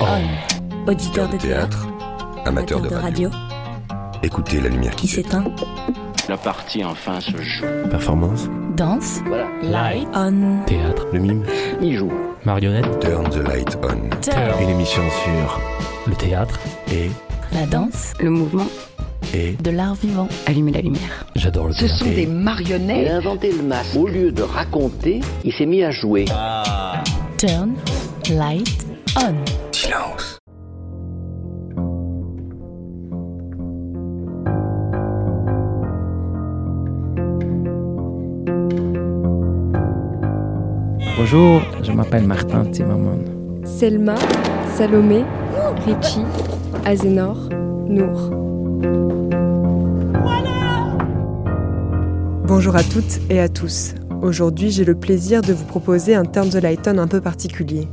On. Auditeur de théâtre, amateur de radio. Écoutez la lumière qui s'éteint. La partie enfin se joue. Performance. Danse. Voilà. Light on. Théâtre. Le mime. Il joue. Marionnette. Turn the light on. Turn. Une émission sur Le théâtre. et La danse. Le mouvement, et De l'art vivant. allumer la lumière. J'adore le Ce théâtre. sont des Il marionnettes. a inventé le masque. Au lieu de raconter, il s'est mis à jouer. Turn. Light on. Bonjour, je m'appelle Martin Zimmermann. Selma, Salomé, Richie, Azénor, Nour. Bonjour à toutes et à tous. Aujourd'hui, j'ai le plaisir de vous proposer un Turn the Light On un peu particulier.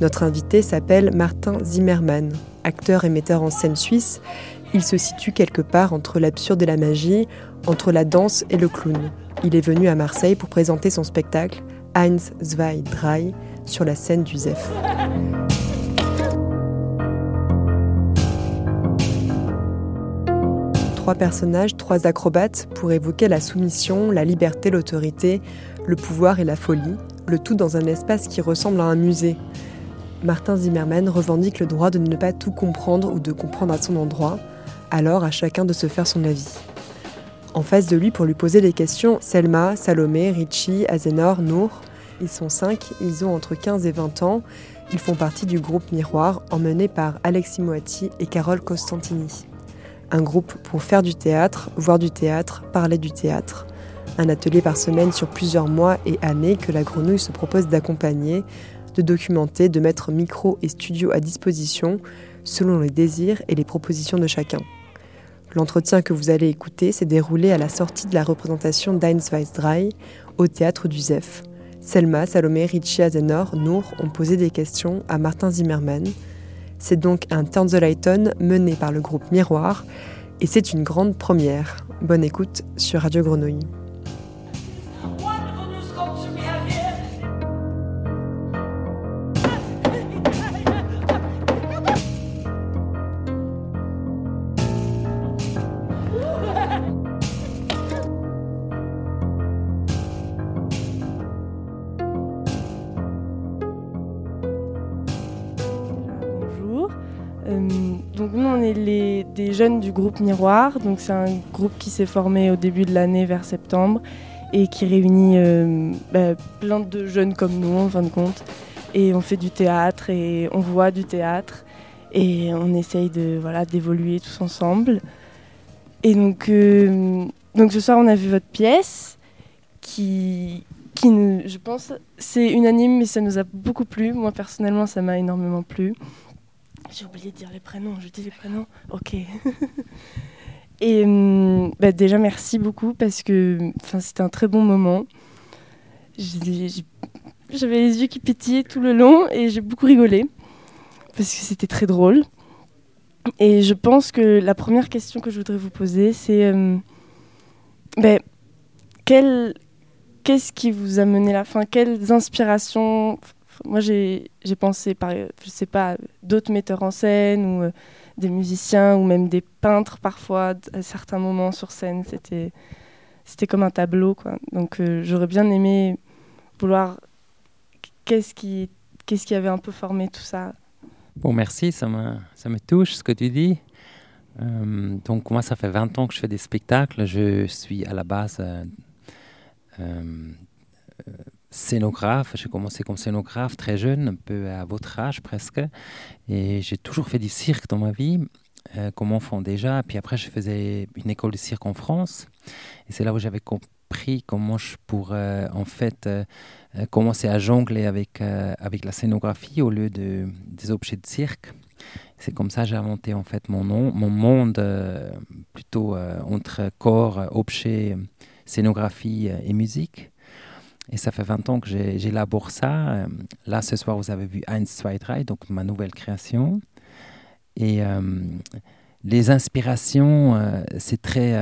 Notre invité s'appelle Martin Zimmermann. Acteur et metteur en scène suisse, il se situe quelque part entre l'absurde et la magie, entre la danse et le clown. Il est venu à Marseille pour présenter son spectacle Eins, zwei, drei sur la scène du ZEF. Trois personnages, trois acrobates pour évoquer la soumission, la liberté, l'autorité, le pouvoir et la folie, le tout dans un espace qui ressemble à un musée. Martin Zimmermann revendique le droit de ne pas tout comprendre ou de comprendre à son endroit, alors à chacun de se faire son avis. En face de lui pour lui poser des questions, Selma, Salomé, Richie, Azénor, Nour. Ils sont cinq, ils ont entre 15 et 20 ans. Ils font partie du groupe Miroir, emmené par Alexis Moati et Carole Costantini. Un groupe pour faire du théâtre, voir du théâtre, parler du théâtre. Un atelier par semaine sur plusieurs mois et années que la grenouille se propose d'accompagner, de documenter, de mettre micro et studio à disposition selon les désirs et les propositions de chacun. L'entretien que vous allez écouter s'est déroulé à la sortie de la représentation d'Eins Weiss Drei au théâtre du ZEF. Selma, Salomé, Richie Azenor, Nour ont posé des questions à Martin Zimmermann. C'est donc un Turn the Light mené par le groupe Miroir et c'est une grande première. Bonne écoute sur Radio Grenouille. Donc nous on est les, des jeunes du groupe Miroir. Donc c'est un groupe qui s'est formé au début de l'année vers septembre et qui réunit euh, bah, plein de jeunes comme nous en fin de compte. Et on fait du théâtre et on voit du théâtre et on essaye de voilà d'évoluer tous ensemble. Et donc euh, donc ce soir on a vu votre pièce qui qui je pense c'est unanime mais ça nous a beaucoup plu. Moi personnellement ça m'a énormément plu. J'ai oublié de dire les prénoms, je dis les prénoms Ok. Et hum, bah, déjà, merci beaucoup parce que c'était un très bon moment. J'avais les yeux qui pétillaient tout le long et j'ai beaucoup rigolé parce que c'était très drôle. Et je pense que la première question que je voudrais vous poser, c'est hum, quel- qu'est-ce qui vous a mené la fin Quelles inspirations moi, j'ai pensé, par, je sais pas, d'autres metteurs en scène ou euh, des musiciens ou même des peintres parfois à certains moments sur scène. C'était c'était comme un tableau, quoi. Donc, euh, j'aurais bien aimé vouloir qu'est-ce qui qu'est-ce qui avait un peu formé tout ça? Bon, merci, ça me, ça me touche ce que tu dis. Euh, donc, moi, ça fait 20 ans que je fais des spectacles. Je suis à la base scénographe. J'ai commencé comme scénographe très jeune, un peu à votre âge presque. Et j'ai toujours fait du cirque dans ma vie, euh, comme enfant déjà. Puis après, je faisais une école de cirque en France. Et c'est là où j'avais compris comment je pourrais, en fait, euh, euh, commencer à jongler avec, euh, avec la scénographie au lieu de, des objets de cirque. C'est comme ça que j'ai inventé en fait mon, nom, mon monde euh, plutôt euh, entre corps, euh, objets, scénographie euh, et musique. Et ça fait 20 ans que j'élabore ça. Euh, Là, ce soir, vous avez vu Eins, zwei, drei, donc ma nouvelle création. Et euh, les inspirations, euh, c'est très,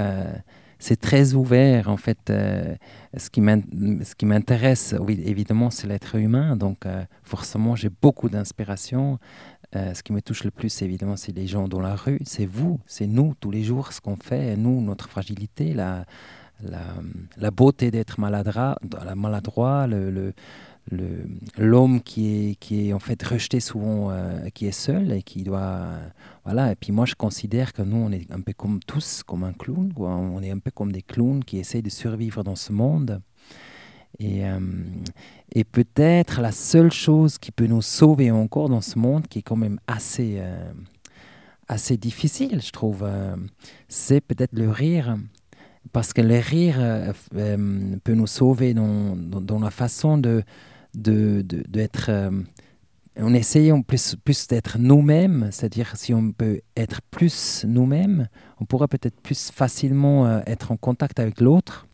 c'est très ouvert en fait. ce qui m'intéresse, oui, évidemment, c'est l'être humain. Donc, forcément, j'ai beaucoup d'inspiration. Ce qui me touche le plus, évidemment, c'est les gens dans la rue. C'est vous, c'est nous, tous les jours, ce qu'on fait. Nous, notre fragilité, la, la, la beauté d'être maladroit, la maladroit, le, le- l'homme qui est, qui est en fait rejeté souvent, euh, qui est seul et qui doit... voilà, et puis moi je considère que nous on est un peu comme tous, comme un clown, on est un peu comme des clowns qui essayent de survivre dans ce monde. Et, euh, et peut-être la seule chose qui peut nous sauver encore dans ce monde, qui est quand même assez, euh, assez difficile, je trouve, c'est peut-être le rire. Parce que le rire euh, euh, peut nous sauver dans, dans, la façon de, d'être, euh, en essayant plus, plus d'être nous-mêmes, c'est-à-dire si on peut être plus nous-mêmes, on pourra peut-être plus facilement euh, être en contact avec l'autre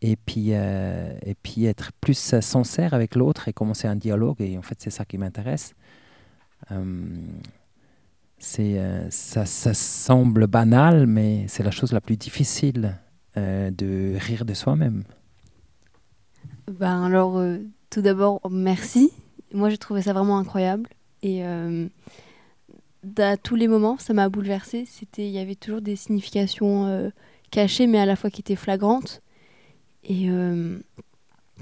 et puis, et puis être plus sincère avec l'autre et commencer un dialogue. Et en fait, c'est ça qui m'intéresse. C'est, euh, ça, ça semble banal, mais c'est la chose la plus difficile euh, de rire de soi-même. Ben alors, euh, tout d'abord, merci. Moi, j'ai trouvé ça vraiment incroyable. Et à tous les moments, ça m'a bouleversée. C'était, il y avait toujours des significations cachées, mais à la fois qui étaient flagrantes. Et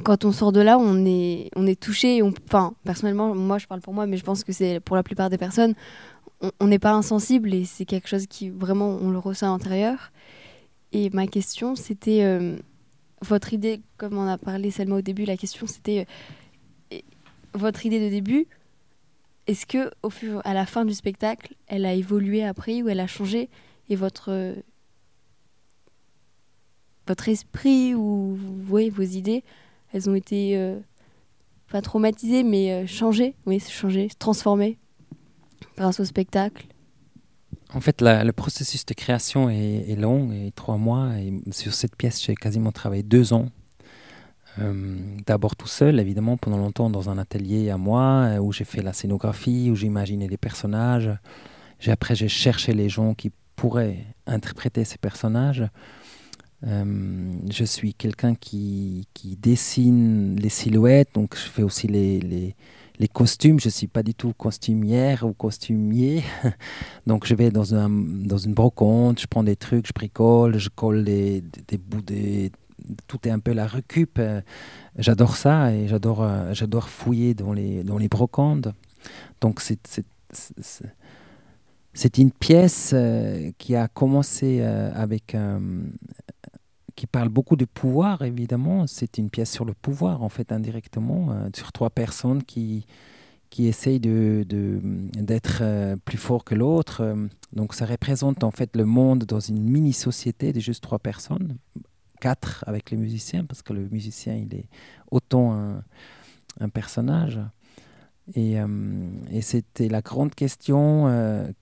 quand on sort de là, on est, on est touché. Enfin, personnellement, moi, je parle pour moi, mais je pense que c'est pour la plupart des personnes. On- n'est pas insensible et c'est quelque chose qui vraiment, on le ressent à l'intérieur. Et ma question, c'était euh, votre idée, comme on a parlé Selma au début, la question c'était euh, votre idée de début. Est-ce que au fur, à la fin du spectacle, elle a évolué après ou elle a changé et votre votre esprit ou oui, vos idées, elles ont été euh, pas traumatisées mais changées, oui, changées, transformées? Grâce au spectacle? En fait, le processus de création est, long, et trois mois. Et sur cette pièce, j'ai quasiment travaillé deux ans. Euh, D'abord tout seul, évidemment, pendant longtemps dans un atelier à moi, euh, où j'ai fait la scénographie, où j'imaginais les personnages. J'ai, après, j'ai cherché les gens qui pourraient interpréter ces personnages. Euh, je suis quelqu'un qui, qui dessine les silhouettes, donc je fais aussi les, les, les costumes. Je ne suis pas du tout costumière ou costumier. Donc je vais dans, un, dans une brocante, je prends des trucs, je bricole, je colle des, des, bouts, des, tout est un peu la récup. euh, J'adore ça et j'adore euh, j'adore fouiller dans les, dans les brocantes. Donc c'est c'est- une pièce euh, qui a commencé avec... qui parle beaucoup de pouvoir, évidemment. C'est une pièce sur le pouvoir, en fait, indirectement, euh, sur trois personnes qui, qui essayent de, de- d'être euh, plus fort que l'autre. Euh, Donc ça représente en fait le monde dans une mini-société de juste trois personnes, quatre avec les musiciens, parce que le musicien, il est autant un, un personnage. Et, et c'était la grande question,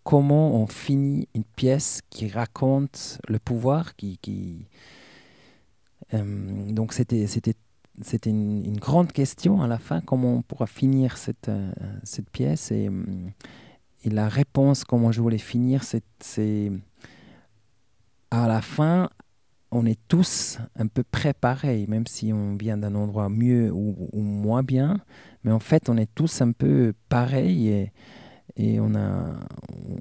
comment on finit une pièce qui raconte le pouvoir, qui... qui donc c'était, une, une grande question à la fin, comment on pourra finir cette, euh, cette pièce. Et, hum, et la réponse, comment je voulais finir, c'est, à la fin, on est tous un peu préparés, même si on vient d'un endroit mieux ou, ou moins bien. Mais en fait, on est tous un peu pareils et, et on, a,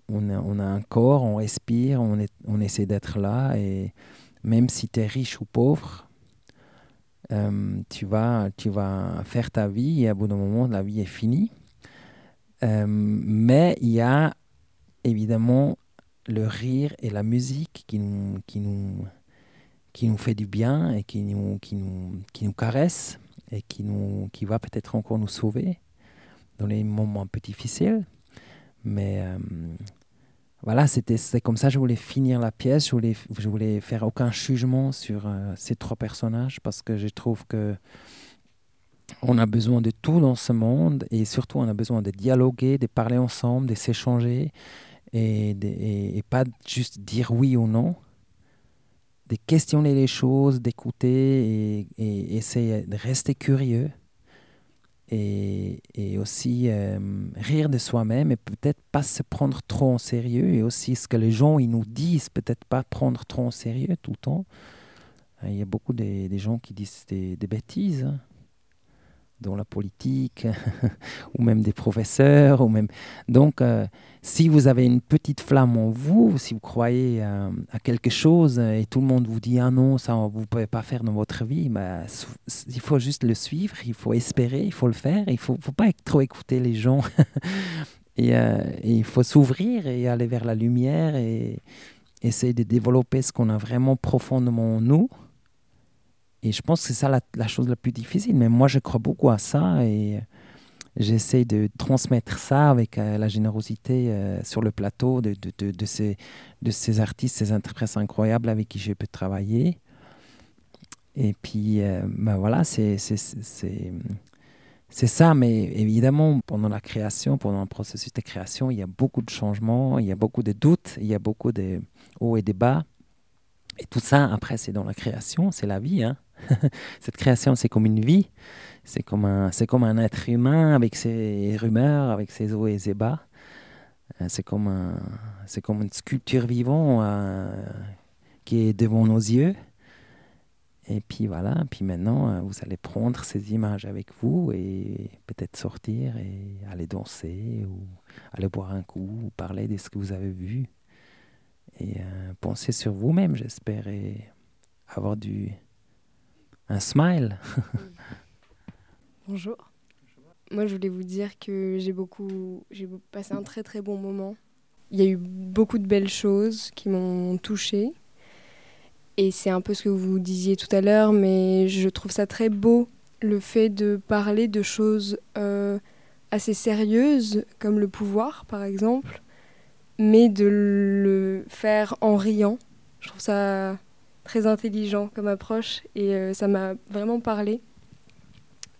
on, a, on a un corps, on respire, on, est, on essaie d'être là. Et même si tu es riche ou pauvre, euh, tu, vas, tu vas faire ta vie et à bout d'un moment, la vie est finie. Euh, mais il y a évidemment le rire et la musique qui nous, qui nous, qui nous fait du bien et qui nous, qui nous, qui nous caresse et qui, nous, qui va peut-être encore nous sauver dans les moments un peu difficiles. Mais euh, voilà, c'était c'est comme ça que je voulais finir la pièce. Je voulais, je voulais faire aucun jugement sur euh, ces trois personnages parce que je trouve que on a besoin de tout dans ce monde et surtout on a besoin de dialoguer, de parler ensemble, de s'échanger et, et, pas juste dire oui ou non, de questionner les choses, d'écouter et essayer de rester curieux. Et, et aussi euh, rire de soi-même et peut-être pas se prendre trop en sérieux et aussi ce que les gens ils nous disent, peut-être pas prendre trop en sérieux tout le temps. Il y a beaucoup des, des gens qui disent des, des bêtises. hein dans la politique, ou même des professeurs, ou même. Donc, euh, si vous avez une petite flamme en vous, si vous croyez euh, à quelque chose euh, et tout le monde vous dit ah non ça vous ne pouvez pas faire dans votre vie, bah, il faut juste le suivre, il faut espérer, il faut le faire, il faut, faut pas trop écouter les gens il faut s'ouvrir et aller vers la lumière et essayer de développer ce qu'on a vraiment profondément en nous. Et je pense que c'est ça la, chose la plus difficile. Mais moi, je crois beaucoup à ça et j'essaie de transmettre ça avec euh, la générosité euh, sur le plateau de, de, de, ces, de ces artistes, ces interprètes incroyables avec qui j'ai pu travailler. Et puis, euh, ben voilà, c'est ça. Mais évidemment, pendant la création, pendant le processus de création, il y a beaucoup de changements, il y a beaucoup de doutes, il y a beaucoup de hauts et de bas. Et tout ça, après, c'est dans la création, c'est la vie. Hein. Cette création, c'est comme une vie. C'est comme, un, c'est comme un être humain avec ses rumeurs, avec ses hauts et ses bas. Euh, C'est comme, un, c'est comme une sculpture vivante euh, qui est devant nos yeux. Et puis voilà, puis maintenant, euh, vous allez prendre ces images avec vous et peut-être sortir et aller danser ou aller boire un coup ou parler de ce que vous avez vu. Et penser sur vous-même, j'espère, et avoir du, un smile. Bonjour. Moi, je voulais vous dire que j'ai beaucoup, j'ai passé un très très bon moment. Il y a eu beaucoup de belles choses qui m'ont touchée. Et c'est un peu ce que vous disiez tout à l'heure, mais je trouve ça très beau, le fait de parler de choses euh, assez sérieuses, comme le pouvoir, par exemple, mais de le faire en riant. Je trouve ça très intelligent comme approche et euh, ça m'a vraiment parlé.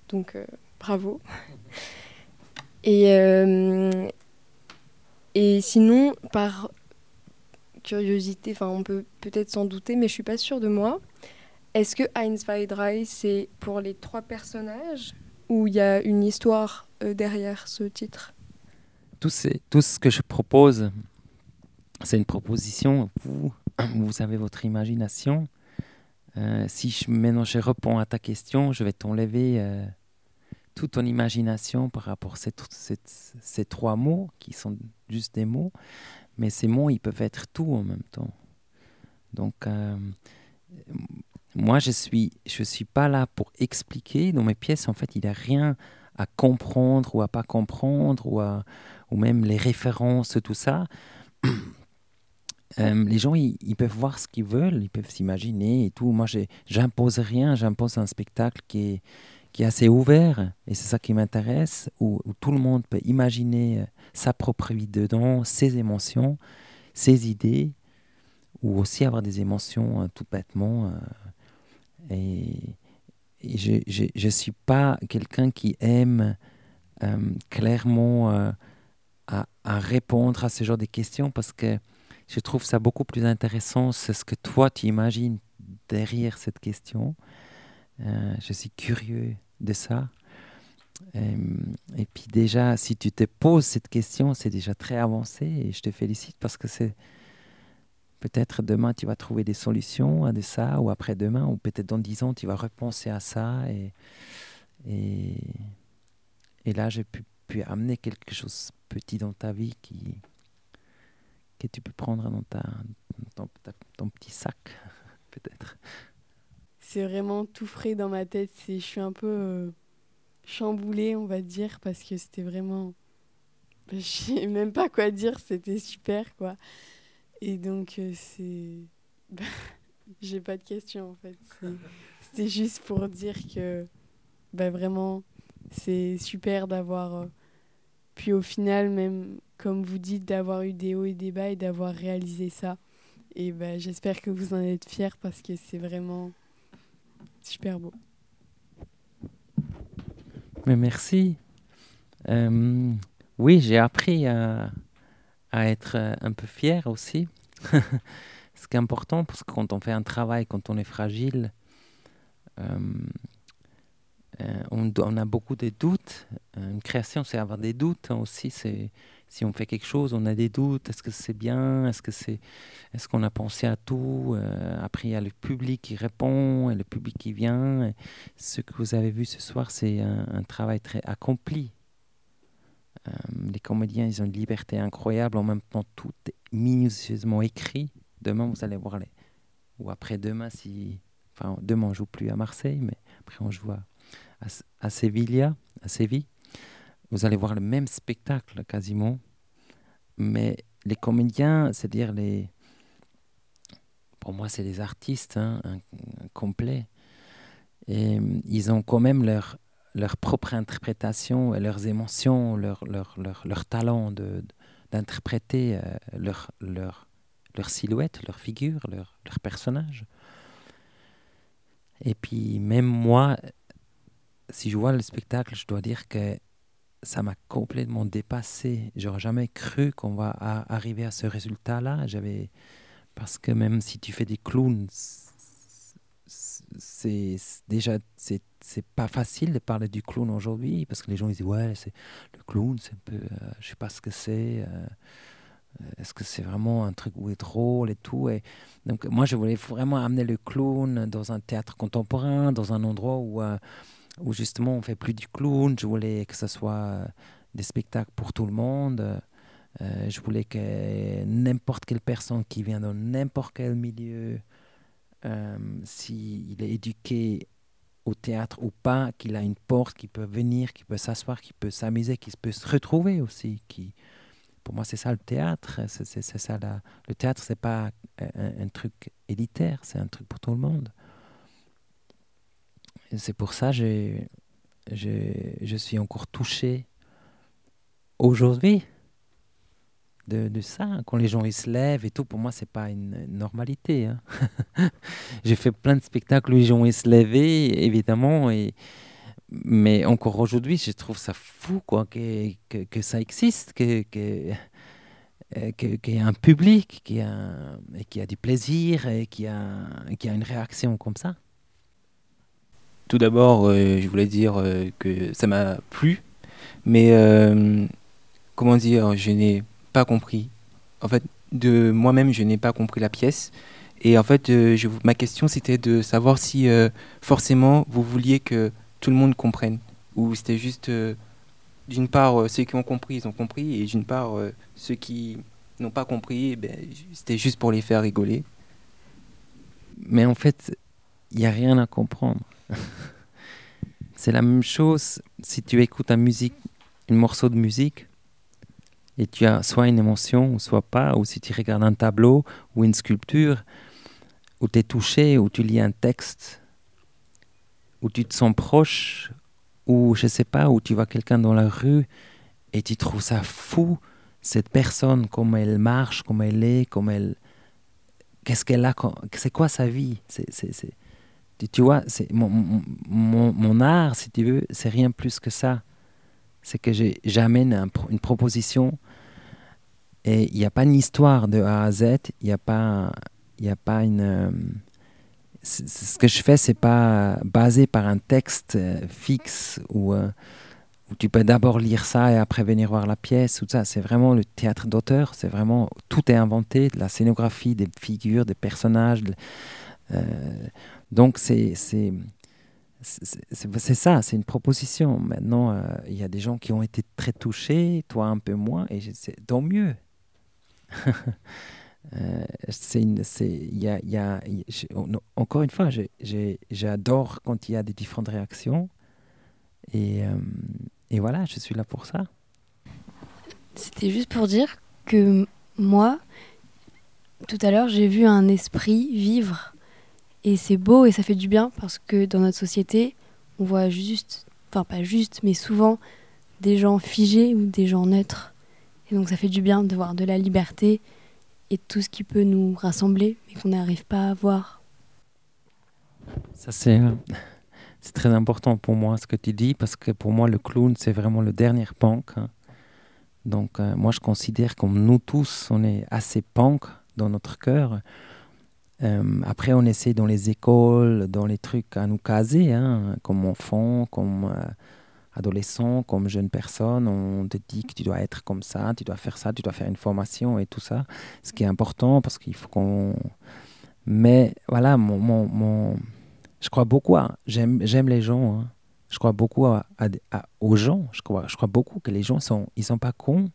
Donc, euh, bravo. Et, euh, et sinon, par curiosité, enfin, on peut peut-être s'en douter, mais je suis pas sûre de moi. Est-ce que Heinz Weidrei, c'est pour les trois personnages ou il y a une histoire euh, derrière ce titre? Tout, tout ce que je propose, c'est une proposition. Vous, vous avez votre imagination. Euh, si je, maintenant je réponds à ta question, je vais t'enlever euh, toute ton imagination par rapport à ces, trois mots qui sont juste des mots. Mais ces mots, ils peuvent être tout en même temps. Donc, euh, moi, je suis, je suis pas là pour expliquer. Dans mes pièces, en fait, il n'y a rien à comprendre ou à pas comprendre ou, ou même les références, tout ça. Euh, les gens, ils, peuvent voir ce qu'ils veulent, ils peuvent s'imaginer et tout. Moi, j'impose rien, j'impose un spectacle qui est, assez ouvert et c'est ça qui m'intéresse, où, tout le monde peut imaginer euh, sa propre vie dedans, ses émotions, ses idées, ou aussi avoir des émotions euh, tout bêtement. et je ne suis pas quelqu'un qui aime clairement à répondre à ce genre de questions parce que je trouve ça beaucoup plus intéressant, c'est ce que toi tu imagines derrière cette question. Euh, je suis curieux de ça. Euh, et puis déjà, si tu te poses cette question, c'est déjà très avancé et je te félicite parce que c'est peut-être demain tu vas trouver des solutions à ça ou après-demain ou peut-être dans dix ans tu vas repenser à ça et, et, et là j'ai pu, pu amener quelque chose petit dans ta vie qui, tu peux prendre dans ta, ton, petit sac peut-être. C'est vraiment tout frais dans ma tête. Je suis un peu euh, chamboulée, on va dire, parce que c'était vraiment. Je sais même pas quoi dire, c'était super, quoi. Et donc, euh, c'est. J'ai pas de questions, en fait. C'était juste pour dire que, bah, vraiment, c'est super d'avoir. euh, puis au final, même, comme vous dites, d'avoir eu des hauts et des bas et d'avoir réalisé ça. Et bah, j'espère que vous en êtes fiers parce que c'est vraiment super beau. Mais merci. Euh, oui, j'ai appris à, à être euh, un peu fier aussi. Ce qui est important, parce que quand on fait un travail, quand on est fragile, euh, euh, on, a beaucoup de doutes. Une création, c'est avoir des doutes hein, aussi. C'est si on fait quelque chose, on a des doutes. Est-ce que c'est bien Est-ce que c'est Est-ce qu'on a pensé à tout Euh, Après, il y a le public qui répond et le public qui vient. Ce que vous avez vu ce soir, c'est un, travail très accompli. Euh, les comédiens, ils ont une liberté incroyable. En même temps, tout minutieusement écrit. Demain, vous allez voir les. Ou après-demain, si. Enfin, demain, on joue plus à Marseille, mais après, on joue à, à, S- à Sevilla, à Séville. Vous allez voir le même spectacle quasiment. Mais les comédiens, c'est-à-dire les. Pour moi, c'est les artistes hein, un- un complet. Et euh, ils ont quand même leur, leur propre interprétation et leurs émotions, leur, leur, leur, leur talent d'interpréter euh, leur, leur, leur silhouette, leur figure, leur, leur personnage. Et puis même moi, si je vois le spectacle, je dois dire que ça m'a complètement dépassé. J'aurais jamais cru qu'on va arriver à ce résultat-là. J'avais parce que même si tu fais des clowns, c'est déjà c'est pas facile de parler du clown aujourd'hui parce que les gens ils disent ouais c'est le clown c'est un peu euh, je sais pas ce que c'est euh, est-ce que c'est vraiment un truc où est drôle et tout et donc moi je voulais vraiment amener le clown dans un théâtre contemporain dans un endroit où euh, où justement on fait plus du clown je voulais que ce soit euh, des spectacles pour tout le monde Euh, je voulais que n'importe quelle personne qui vient dans n'importe quel milieu euh, s'il est éduqué au théâtre ou pas, qu'il a une porte, qu'il peut venir, qu'il peut s'asseoir, qu'il peut s'amuser, qu'il peut se retrouver aussi. Qui, pour moi, c'est ça le théâtre. C'est, ça le théâtre, c'est pas un, un truc élitaire, c'est un truc pour tout le monde. C'est pour ça que je suis encore touché aujourd'hui de, de ça. Quand les gens ils se lèvent et tout, pour moi, c'est pas une normalité. hein. J'ai fait plein de spectacles où les gens ils se levaient, évidemment, et, mais encore aujourd'hui, je trouve ça fou quoi, que, que, ça existe, que, que, euh, que- qu'il y a un public qui a, et qui a du plaisir et qui a, qui a une réaction comme ça. Tout d'abord, euh, je voulais dire euh, que ça m'a plu, mais euh, comment dire, je n'ai pas compris. En fait, de moi-même, je n'ai pas compris la pièce. Et en fait, ma question, c'était de savoir si forcément vous vouliez que tout le monde comprenne, ou c'était juste, d'une part, ceux qui ont compris, ils ont compris, et d'une part, ceux qui n'ont pas compris, eh ben, c'était juste pour les faire rigoler. Mais en fait, il n'y a rien à comprendre. c'est la même chose si tu écoutes un musique, un morceau de musique et tu as soit une émotion soit pas, ou si tu regardes un tableau ou une sculpture où tu es touché, où tu lis un texte, où tu te sens proche, ou je sais pas, où tu vois quelqu'un dans la rue et tu trouves ça fou, cette personne, comment elle marche, comment elle est, comment elle, qu'est-ce qu'elle a, c'est quoi sa vie? C'est, c'est- tu, vois, mon, mon, art, si tu veux, c'est rien plus que ça. C'est que j'amène un une proposition et il n'y a pas une histoire de A à Z, il n'y a a pas une... euh, ce que je fais, c'est pas basé par un texte euh, fixe euh, où tu peux d'abord lire ça et après venir voir la pièce. C'est vraiment le théâtre d'auteur. C'est vraiment tout est inventé, de la scénographie, des figures, des personnages. Donc c'est ça, c'est une proposition. Maintenant, euh, il y a des gens qui ont été très touchés, toi un peu moins, et c'est tant mieux. Euh, une, y a, y a, encore une fois, j'adore quand il y a des différentes réactions. Et, euh, et voilà, je suis là pour ça. C'était juste pour dire que moi, tout à l'heure, j'ai vu un esprit vivre. Et c'est beau et ça fait du bien parce que dans notre société, on voit juste, enfin pas juste, mais souvent des gens figés ou des gens neutres. Et donc ça fait du bien de voir de la liberté et tout ce qui peut nous rassembler, mais qu'on n'arrive pas à voir. Ça, c'est, très important pour moi ce que tu dis, parce que pour moi, le clown, c'est vraiment le dernier punk. hein. Donc, euh, moi, je considère comme nous tous, on est assez punk dans notre cœur. Euh, après, on essaie dans les écoles, dans les trucs à nous caser, hein, comme enfant, comme euh, adolescent, comme jeune personne. On te dit que tu dois être comme ça, tu dois faire ça, tu dois faire une formation et tout ça. Ce qui est important parce qu'il faut qu'on. Mais voilà, mon, mon, mon- je crois beaucoup. J'aime, les gens. hein. Je crois beaucoup à- à- aux gens. Je crois, je crois beaucoup que les gens sont, ils sont pas cons.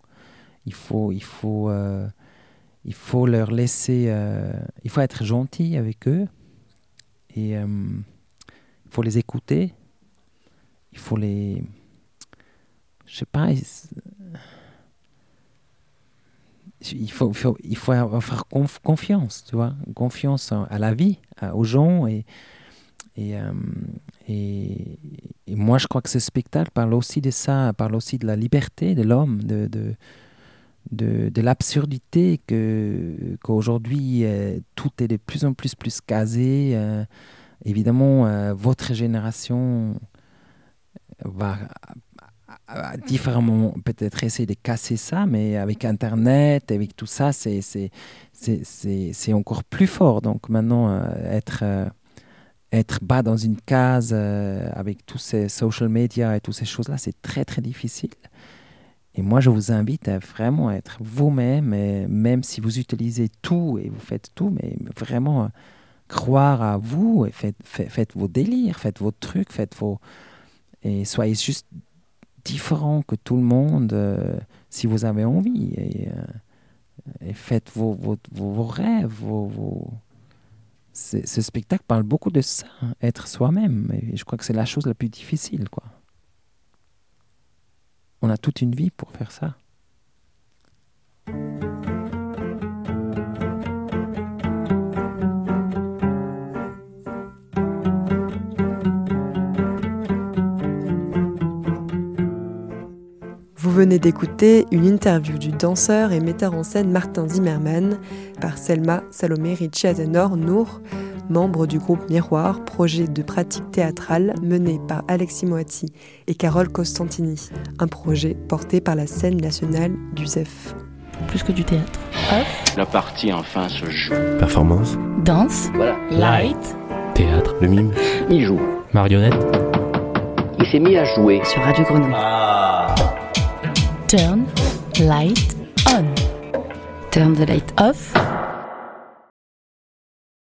Il faut, il faut, euh, il faut leur laisser. euh, il faut être gentil avec eux et euh, il faut les écouter. Il faut les. Je sais pas. Il faut, faut, il faut conf- confiance, tu vois, confiance à la vie, aux gens et, euh, et, et moi, je crois que ce spectacle parle aussi de ça, parle aussi de la liberté de l'homme, de, de, l'absurdité que qu'aujourd'hui euh, tout est de plus en plus plus casé. euh, évidemment, euh, votre génération va différemment peut-être essayer de casser ça, mais avec Internet, avec tout ça, c'est c'est c'est- encore plus fort. Donc maintenant, être être bas dans une case avec tous ces social media et toutes ces choses-là, c'est très très difficile. Et moi, je vous invite à vraiment être vous-même, et même si vous utilisez tout et vous faites tout, mais vraiment euh, croire à vous et faites, vos délires, faites vos trucs, faites vos... Et soyez juste différents que tout le monde euh, si vous avez envie. Et, euh, faites vos, vos, vos, rêves, vos... Ce spectacle parle beaucoup de ça, hein, être soi-même. Et je crois que c'est la chose la plus difficile, quoi. On a toute une vie pour faire ça. Vous venez d'écouter une interview du danseur et metteur en scène Martin Zimmerman par Selma Salomé Richiazenor Nour, membre du groupe Miroir, projet de pratique théâtrale mené par Alexis Moati et Carole Costantini, un projet porté par la scène nationale du ZEF. Plus que du théâtre. Off, La partie enfin se joue. Performance, danse, Voilà. light. Théâtre, le mime, Il joue. marionnette, Il s'est mis à jouer. Sur Radio Grenouille. Turn, light, on. Turn the light off.